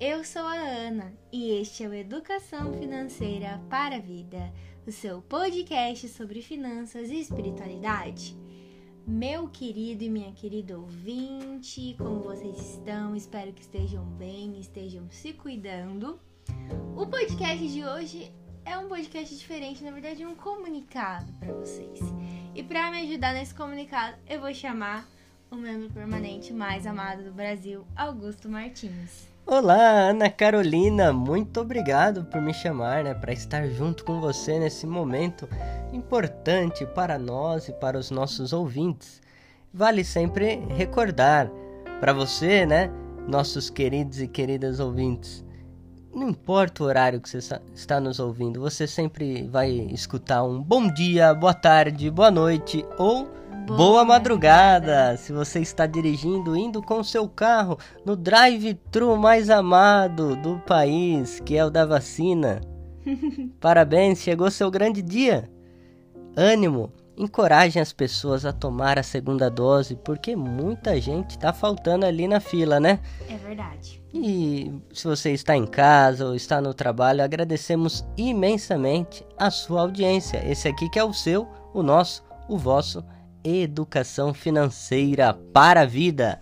eu sou a Ana e este é o Educação Financeira para a Vida, o seu podcast sobre finanças e espiritualidade. Meu querido e minha querida ouvinte, como vocês estão? Espero que estejam bem, estejam se cuidando. O podcast de hoje é um podcast diferente, na verdade, um comunicado para vocês. E para me ajudar nesse comunicado, eu vou chamar o membro permanente mais amado do Brasil, Augusto Martins. Olá, Ana Carolina, muito obrigado por me chamar, né, para estar junto com você nesse momento importante para nós e para os nossos ouvintes. Vale sempre recordar para você, né, nossos queridos e queridas ouvintes, não importa o horário que você está nos ouvindo, você sempre vai escutar um bom dia, boa tarde, boa noite ou Boa madrugada! Se você está dirigindo, indo com seu carro no drive-thru mais amado do país, que é o da vacina. Parabéns, chegou seu grande dia! Ânimo! Encorajem as pessoas a tomar a segunda dose, porque muita gente está faltando ali na fila, né? É verdade. E se você está em casa ou está no trabalho, agradecemos imensamente a sua audiência. Esse aqui que é o seu, o nosso, o vosso educação financeira para a vida.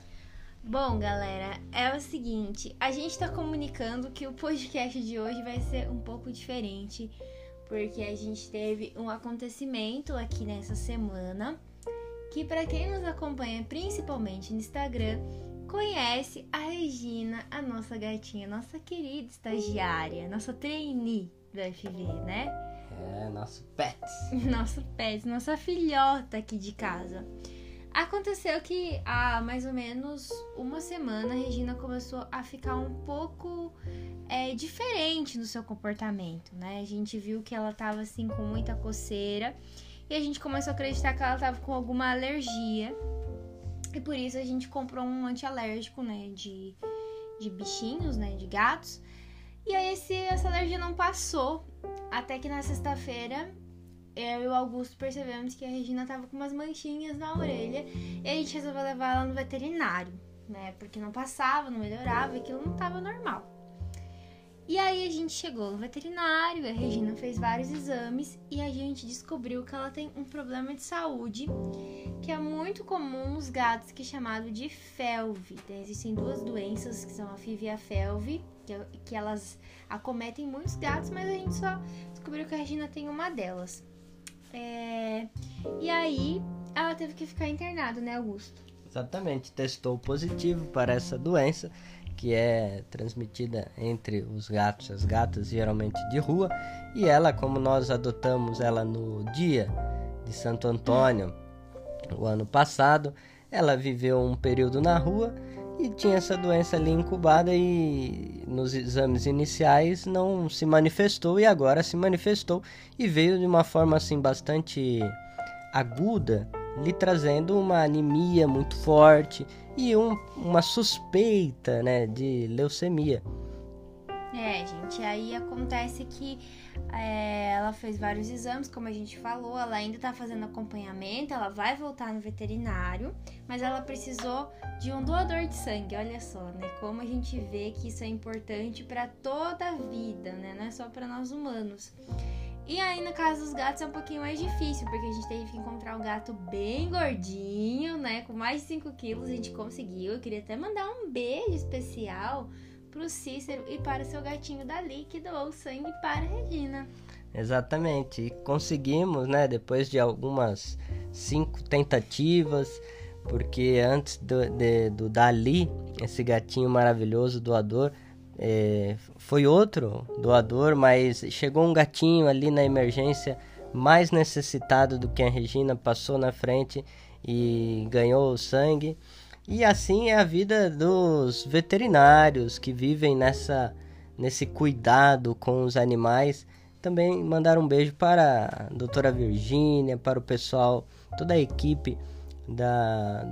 Bom, galera, é o seguinte, a gente está comunicando que o podcast de hoje vai ser um pouco diferente, porque a gente teve um acontecimento aqui nessa semana, que para quem nos acompanha principalmente no Instagram, conhece a Regina, a nossa gatinha, nossa querida estagiária, nossa trainee do FV, né? É, nosso pet. nosso pet, nossa filhota aqui de casa. Aconteceu que há mais ou menos uma semana a Regina começou a ficar um pouco é, diferente no seu comportamento, né? A gente viu que ela tava assim com muita coceira e a gente começou a acreditar que ela tava com alguma alergia. E por isso a gente comprou um antialérgico, né? De, de bichinhos, né? De gatos. E aí esse, essa alergia não passou. Até que na sexta-feira eu e o Augusto percebemos que a Regina tava com umas manchinhas na orelha e a gente resolveu levar ela no veterinário, né? Porque não passava, não melhorava, aquilo não tava normal. E aí a gente chegou no veterinário, a Regina fez vários exames e a gente descobriu que ela tem um problema de saúde que é muito comum nos gatos, que é chamado de felve. Então, existem duas doenças que são a FIV e a felve, que, é que elas acometem muitos gatos, mas a gente só descobriu que a Regina tem uma delas. É... E aí ela teve que ficar internada, né, Augusto? Exatamente, testou positivo para essa doença que é transmitida entre os gatos as gatas, geralmente de rua, e ela, como nós adotamos ela no dia de Santo Antônio, o ano passado, ela viveu um período na rua e tinha essa doença ali incubada e nos exames iniciais não se manifestou e agora se manifestou e veio de uma forma assim bastante aguda, lhe trazendo uma anemia muito forte e um, uma suspeita né, de leucemia. É, gente, aí acontece que é, ela fez vários exames, como a gente falou, ela ainda tá fazendo acompanhamento, ela vai voltar no veterinário, mas ela precisou de um doador de sangue, olha só, né? Como a gente vê que isso é importante para toda a vida, né? Não é só para nós humanos. E aí, no caso dos gatos, é um pouquinho mais difícil, porque a gente teve que encontrar um gato bem gordinho, né? Com mais de 5 quilos, a gente conseguiu. Eu queria até mandar um beijo especial pro Cícero e para o seu gatinho Dali, que doou sangue para a Regina. Exatamente, e conseguimos, né? Depois de algumas cinco tentativas, porque antes do, de, do Dali, esse gatinho maravilhoso, doador, é, foi outro doador, mas chegou um gatinho ali na emergência mais necessitado do que a Regina, passou na frente e ganhou o sangue. E assim é a vida dos veterinários que vivem nessa nesse cuidado com os animais. Também mandar um beijo para a doutora Virgínia, para o pessoal, toda a equipe da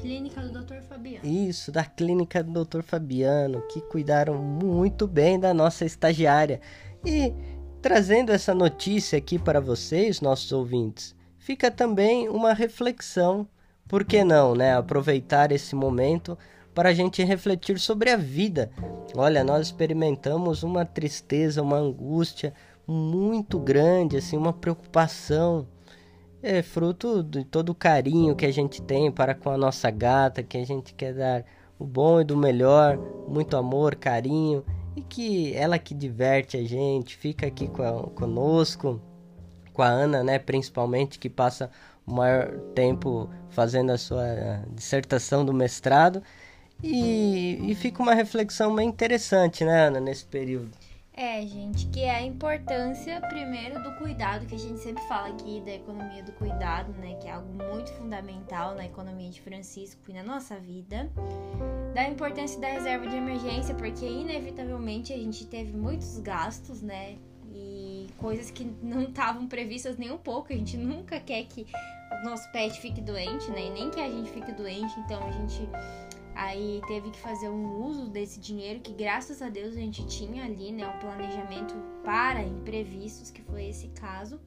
Clínica do Dr. Fabiano. Isso, da clínica do Dr. Fabiano, que cuidaram muito bem da nossa estagiária. E trazendo essa notícia aqui para vocês, nossos ouvintes, fica também uma reflexão. Por que não, né? Aproveitar esse momento para a gente refletir sobre a vida. Olha, nós experimentamos uma tristeza, uma angústia muito grande, assim, uma preocupação. É fruto de todo o carinho que a gente tem para com a nossa gata, que a gente quer dar o bom e do melhor, muito amor, carinho, e que ela que diverte a gente, fica aqui a, conosco, com a Ana, né, principalmente, que passa maior tempo fazendo a sua dissertação do mestrado. E, e fica uma reflexão bem interessante, né, Ana, nesse período. É, gente, que é a importância, primeiro, do cuidado, que a gente sempre fala aqui da economia do cuidado, né? Que é algo muito fundamental na economia de Francisco e na nossa vida. Da importância da reserva de emergência, porque inevitavelmente a gente teve muitos gastos, né? E coisas que não estavam previstas nem um pouco. A gente nunca quer que nosso pet fique doente, né? E nem que a gente fique doente, então a gente Aí teve que fazer um uso desse dinheiro que graças a Deus a gente tinha ali, né, um planejamento para imprevistos, que foi esse caso.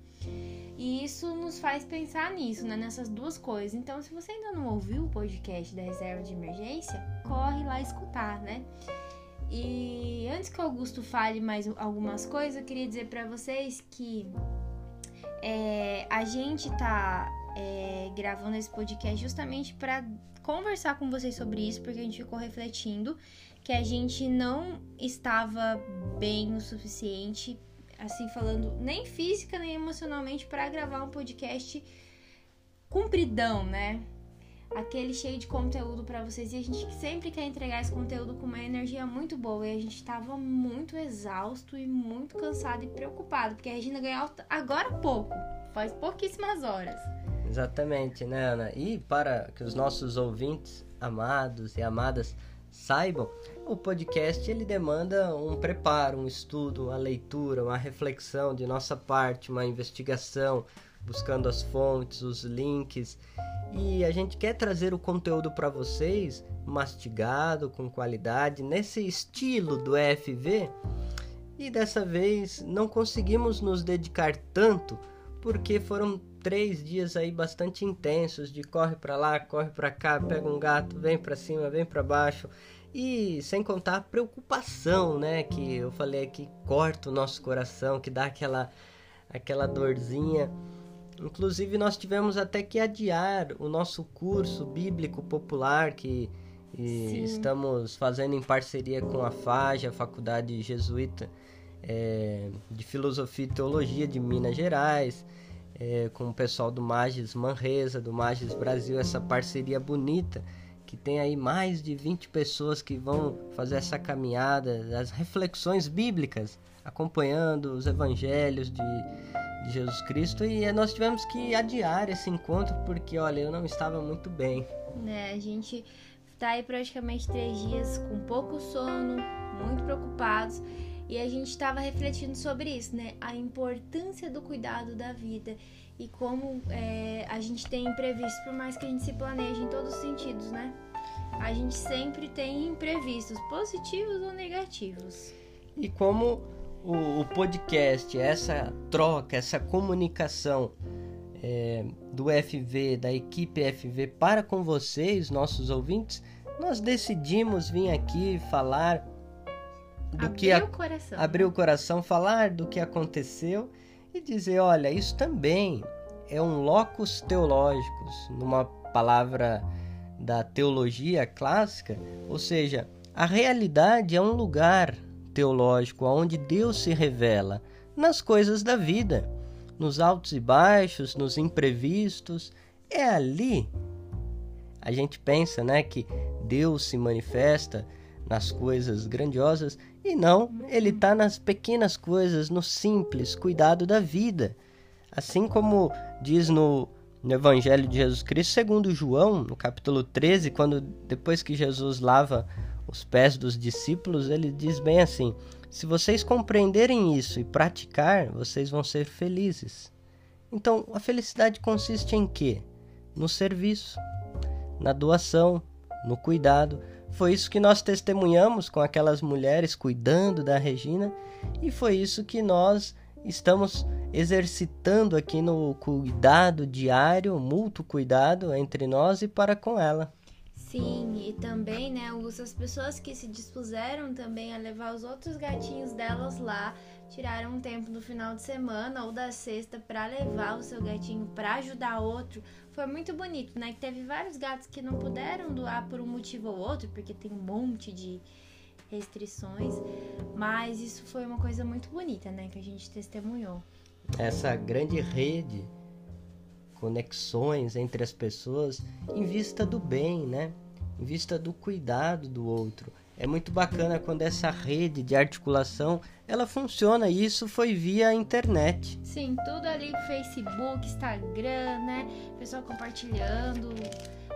E isso nos faz pensar nisso, né, nessas duas coisas. Então, se você ainda não ouviu o podcast da reserva de emergência, corre lá escutar, né? E antes que o Augusto fale mais algumas coisas, eu queria dizer para vocês que é, a gente tá é, gravando esse podcast justamente para conversar com vocês sobre isso, porque a gente ficou refletindo que a gente não estava bem o suficiente, assim falando, nem física nem emocionalmente, para gravar um podcast cumpridão, né? Aquele cheio de conteúdo para vocês. E a gente sempre quer entregar esse conteúdo com uma energia muito boa. E a gente estava muito exausto e muito cansado e preocupado, porque a Regina ganhou agora pouco, faz pouquíssimas horas. Exatamente, né, Ana? E para que os nossos ouvintes amados e amadas saibam, o podcast ele demanda um preparo, um estudo, uma leitura, uma reflexão de nossa parte, uma investigação, buscando as fontes, os links. E a gente quer trazer o conteúdo para vocês mastigado, com qualidade, nesse estilo do EFV. E dessa vez não conseguimos nos dedicar tanto porque foram três dias aí bastante intensos de corre para lá, corre para cá, pega um gato, vem para cima, vem para baixo. E sem contar a preocupação, né, que eu falei que corta o nosso coração, que dá aquela aquela dorzinha. Inclusive nós tivemos até que adiar o nosso curso bíblico popular que estamos fazendo em parceria com a FAJ, a Faculdade Jesuíta é, de Filosofia e Teologia de Minas Gerais é, com o pessoal do Magis Manresa, do Magis Brasil, essa parceria bonita que tem aí mais de 20 pessoas que vão fazer essa caminhada, as reflexões bíblicas, acompanhando os evangelhos de, de Jesus Cristo e nós tivemos que adiar esse encontro porque, olha, eu não estava muito bem. É, a gente tá aí praticamente três dias com pouco sono, muito preocupados e a gente estava refletindo sobre isso, né? A importância do cuidado da vida e como é, a gente tem imprevistos, por mais que a gente se planeje em todos os sentidos, né? A gente sempre tem imprevistos, positivos ou negativos. E como o, o podcast, essa troca, essa comunicação é, do FV, da equipe FV para com vocês, nossos ouvintes, nós decidimos vir aqui falar do abrir que a, o coração. abrir o coração, falar do que aconteceu e dizer, olha, isso também é um locus teológicos, numa palavra da teologia clássica, ou seja, a realidade é um lugar teológico onde Deus se revela nas coisas da vida, nos altos e baixos, nos imprevistos. É ali a gente pensa, né, que Deus se manifesta nas coisas grandiosas e não, ele está nas pequenas coisas, no simples cuidado da vida. Assim como diz no, no Evangelho de Jesus Cristo, segundo João, no capítulo 13, quando depois que Jesus lava os pés dos discípulos, ele diz bem assim: Se vocês compreenderem isso e praticar, vocês vão ser felizes. Então, a felicidade consiste em quê? No serviço, na doação, no cuidado. Foi isso que nós testemunhamos com aquelas mulheres cuidando da Regina e foi isso que nós estamos exercitando aqui no cuidado diário, mútuo cuidado entre nós e para com ela. Sim, e também, né, as pessoas que se dispuseram também a levar os outros gatinhos delas lá, tiraram um tempo no final de semana ou da sexta para levar o seu gatinho para ajudar outro. Foi muito bonito, né? Que teve vários gatos que não puderam doar por um motivo ou outro, porque tem um monte de restrições, mas isso foi uma coisa muito bonita, né, que a gente testemunhou. Essa grande rede conexões entre as pessoas em vista do bem, né? Em vista do cuidado do outro. É muito bacana quando essa rede de articulação ela funciona e isso foi via internet. Sim, tudo ali Facebook, Instagram, né? Pessoal compartilhando,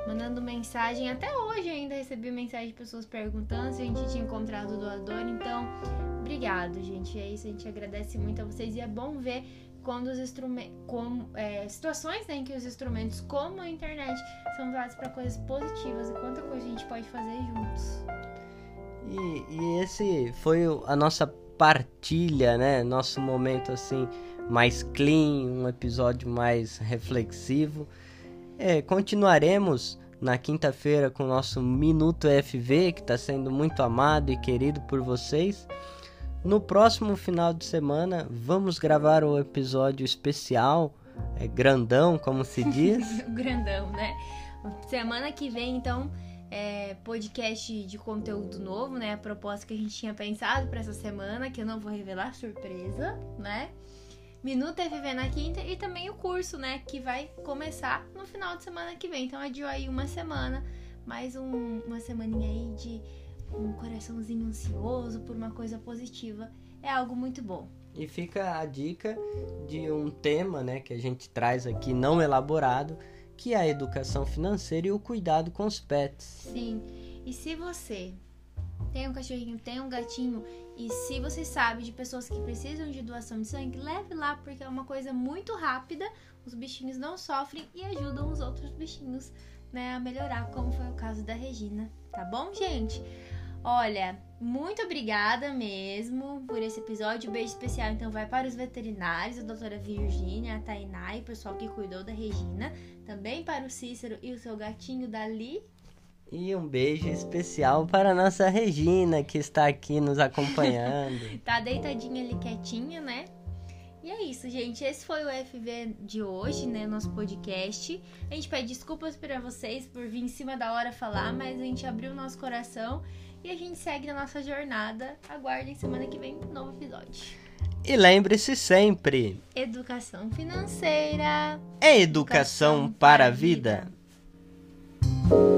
mandando mensagem. Até hoje ainda recebi mensagem de pessoas perguntando se a gente tinha encontrado o doador. Então, obrigado, gente. É isso, a gente agradece muito a vocês e é bom ver quando os instrumentos, como é, situações né, em que os instrumentos, como a internet, são usados para coisas positivas e quanta coisa a gente pode fazer juntos. E, e esse foi a nossa partilha, né? Nosso momento assim mais clean, um episódio mais reflexivo. É, continuaremos na quinta-feira com o nosso Minuto FV, que está sendo muito amado e querido por vocês. No próximo final de semana, vamos gravar o um episódio especial, é, grandão, como se diz. grandão, né? Semana que vem, então, é, podcast de conteúdo novo, né? A proposta que a gente tinha pensado para essa semana, que eu não vou revelar, surpresa, né? Minuto FV na quinta e também o curso, né? Que vai começar no final de semana que vem. Então, adiou aí uma semana, mais um, uma semaninha aí de um coraçãozinho ansioso por uma coisa positiva, é algo muito bom. E fica a dica de um tema, né, que a gente traz aqui não elaborado, que é a educação financeira e o cuidado com os pets. Sim. E se você tem um cachorrinho, tem um gatinho, e se você sabe de pessoas que precisam de doação de sangue, leve lá porque é uma coisa muito rápida, os bichinhos não sofrem e ajudam os outros bichinhos, né, a melhorar, como foi o caso da Regina. Tá bom, gente? Olha, muito obrigada mesmo por esse episódio. Um beijo especial então vai para os veterinários, a doutora Virgínia, a Tainá e o pessoal que cuidou da Regina. Também para o Cícero e o seu gatinho Dali. E um beijo especial para a nossa Regina, que está aqui nos acompanhando. tá deitadinha ali quietinha, né? E é isso, gente. Esse foi o FV de hoje, né? Nosso podcast. A gente pede desculpas para vocês por vir em cima da hora falar, mas a gente abriu o nosso coração e a gente segue na nossa jornada. Aguardem semana que vem um novo episódio. E lembre-se sempre: educação financeira é educação, educação para a vida. vida.